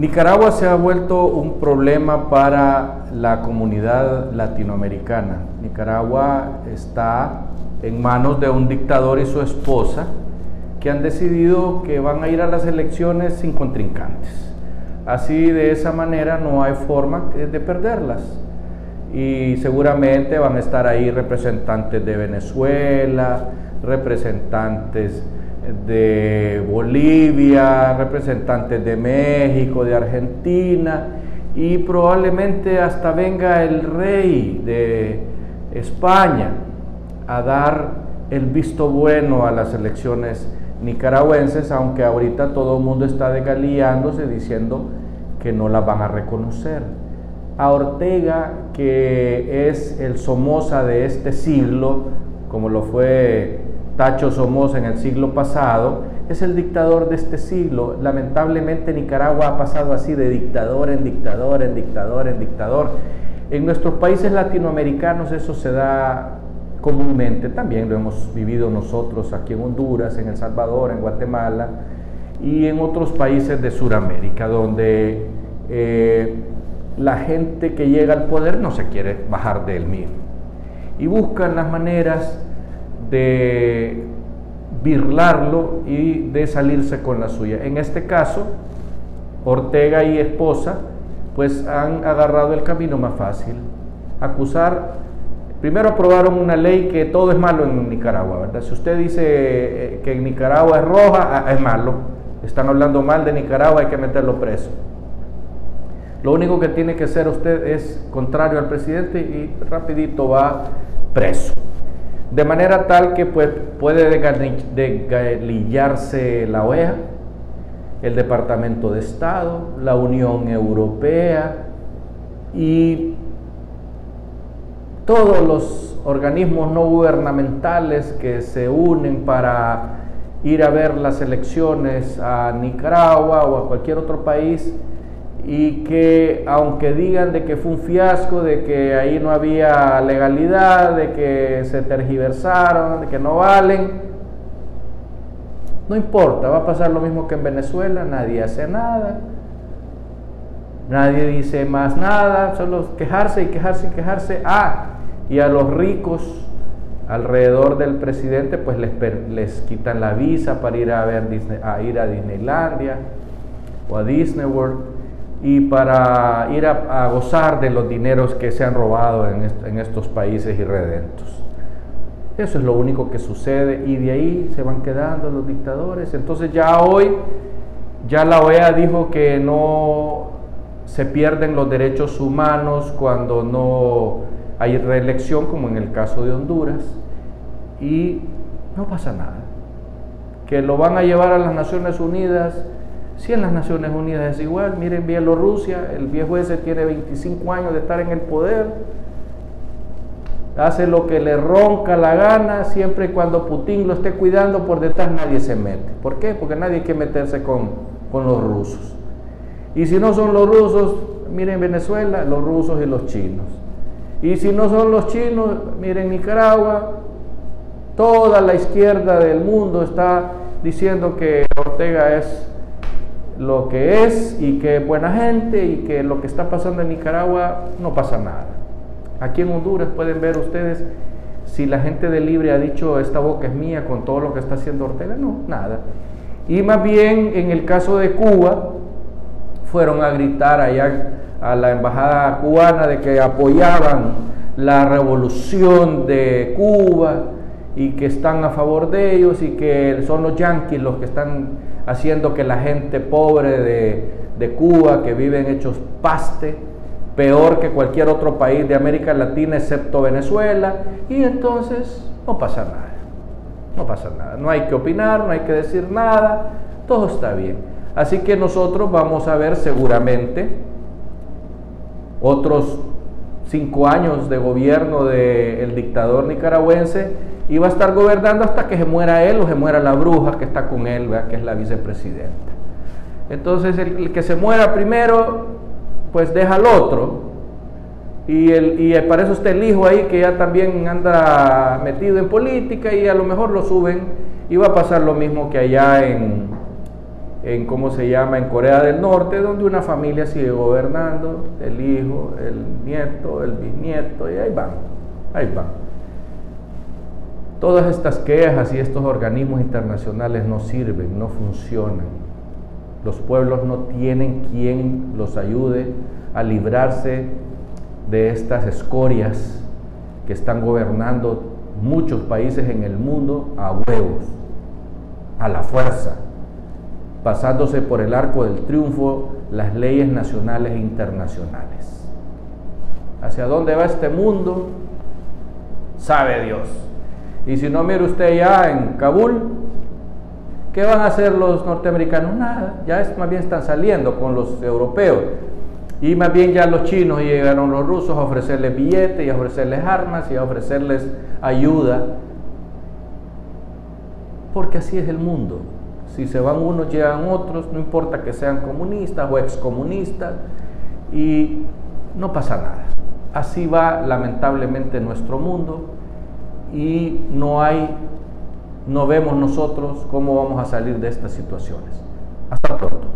Nicaragua se ha vuelto un problema para la comunidad latinoamericana. Nicaragua está en manos de un dictador y su esposa que han decidido que van a ir a las elecciones sin contrincantes. Así de esa manera no hay forma de perderlas. Y seguramente van a estar ahí representantes de Venezuela, representantes de Bolivia, representantes de México, de Argentina y probablemente hasta venga el rey de España a dar el visto bueno a las elecciones nicaragüenses, aunque ahorita todo el mundo está desgalillándose diciendo que no las van a reconocer. A Ortega, que es el Somoza de este siglo, como lo fue Tacho Somoza en el siglo pasado, es el dictador de este siglo. Lamentablemente Nicaragua ha pasado así de dictador en dictador, en dictador, en dictador. En nuestros países latinoamericanos eso se da comúnmente, también lo hemos vivido nosotros aquí en Honduras, en El Salvador, en Guatemala y en otros países de Sudamérica, donde eh, la gente que llega al poder no se quiere bajar de él mismo y buscan las maneras de birlarlo y de salirse con la suya. En este caso, Ortega y esposa pues han agarrado el camino más fácil. Acusar, primero aprobaron una ley que todo es malo en Nicaragua, ¿verdad? Si usted dice eh, que Nicaragua es roja, ah, es malo. Están hablando mal de Nicaragua, hay que meterlo preso. Lo único que tiene que hacer usted es contrario al presidente y rapidito va preso de manera tal que pues, puede desgalillarse la OEA, el Departamento de Estado, la Unión Europea y todos los organismos no gubernamentales que se unen para ir a ver las elecciones a Nicaragua o a cualquier otro país y que aunque digan de que fue un fiasco, de que ahí no había legalidad, de que se tergiversaron, de que no valen, no importa, va a pasar lo mismo que en Venezuela, nadie hace nada, nadie dice más nada, solo quejarse y quejarse y quejarse. Ah, y a los ricos alrededor del presidente pues les, les quitan la visa para ir a, ver a ir a Disneylandia o a Disney World y para ir a, gozar de los dineros que se han robado en, estos países irredentos. Eso es lo único que sucede y de ahí se van quedando los dictadores. Entonces ya hoy, ya la OEA dijo que no se pierden los derechos humanos cuando no hay reelección, como en el caso de Honduras, y no pasa nada. Que lo van a llevar a las Naciones Unidas si en las Naciones Unidas es igual, miren Bielorrusia, el viejo ese tiene 25 años de estar en el poder, hace lo que le ronca la gana, siempre y cuando Putin lo esté cuidando, por detrás nadie se mete. ¿Por qué? Porque nadie que meterse con, con los rusos. Y si no son los rusos, miren Venezuela, los rusos y los chinos. Y si no son los chinos, miren Nicaragua, toda la izquierda del mundo está diciendo que Ortega es lo que es y que es buena gente y que lo que está pasando en Nicaragua no pasa nada. Aquí en Honduras pueden ver ustedes si la gente de Libre ha dicho esta boca es mía con todo lo que está haciendo Ortega, no, nada. Y más bien en el caso de Cuba, fueron a gritar allá a la embajada cubana de que apoyaban la revolución de Cuba y que están a favor de ellos y que son los yanquis los que están haciendo que la gente pobre de, Cuba, que viven hechos paste, peor que cualquier otro país de América Latina excepto Venezuela, y entonces no pasa nada. No pasa nada. No hay que opinar, no hay que decir nada, todo está bien. Así que nosotros vamos a ver seguramente otros cinco años de gobierno del dictador nicaragüense y va a estar gobernando hasta que se muera él o se muera la bruja que está con él, que es la vicepresidenta. Entonces el, que se muera primero, pues deja al otro. Y, el, y para eso está el hijo ahí que ya también anda metido en política y a lo mejor lo suben y va a pasar lo mismo que allá en, en cómo se llama en Corea del Norte, donde una familia sigue gobernando, el hijo, el nieto, el bisnieto, y ahí van, ahí van. Todas estas quejas y estos organismos internacionales no sirven, no funcionan. Los pueblos no tienen quien los ayude a librarse de estas escorias que están gobernando muchos países en el mundo a huevos, a la fuerza pasándose por el arco del triunfo las leyes nacionales e internacionales. ¿Hacia dónde va este mundo? Sabe Dios. Y si no, mire usted ya en Kabul, ¿qué van a hacer los norteamericanos? Nada, ya es, más bien están saliendo con los europeos. Y más bien ya los chinos llegaron los rusos a ofrecerles billetes y a ofrecerles armas y a ofrecerles ayuda. Porque así es el mundo. Si se van unos, llegan otros, no importa que sean comunistas o excomunistas, y no pasa nada. Así va lamentablemente nuestro mundo y no hay, no vemos nosotros cómo vamos a salir de estas situaciones. Hasta pronto.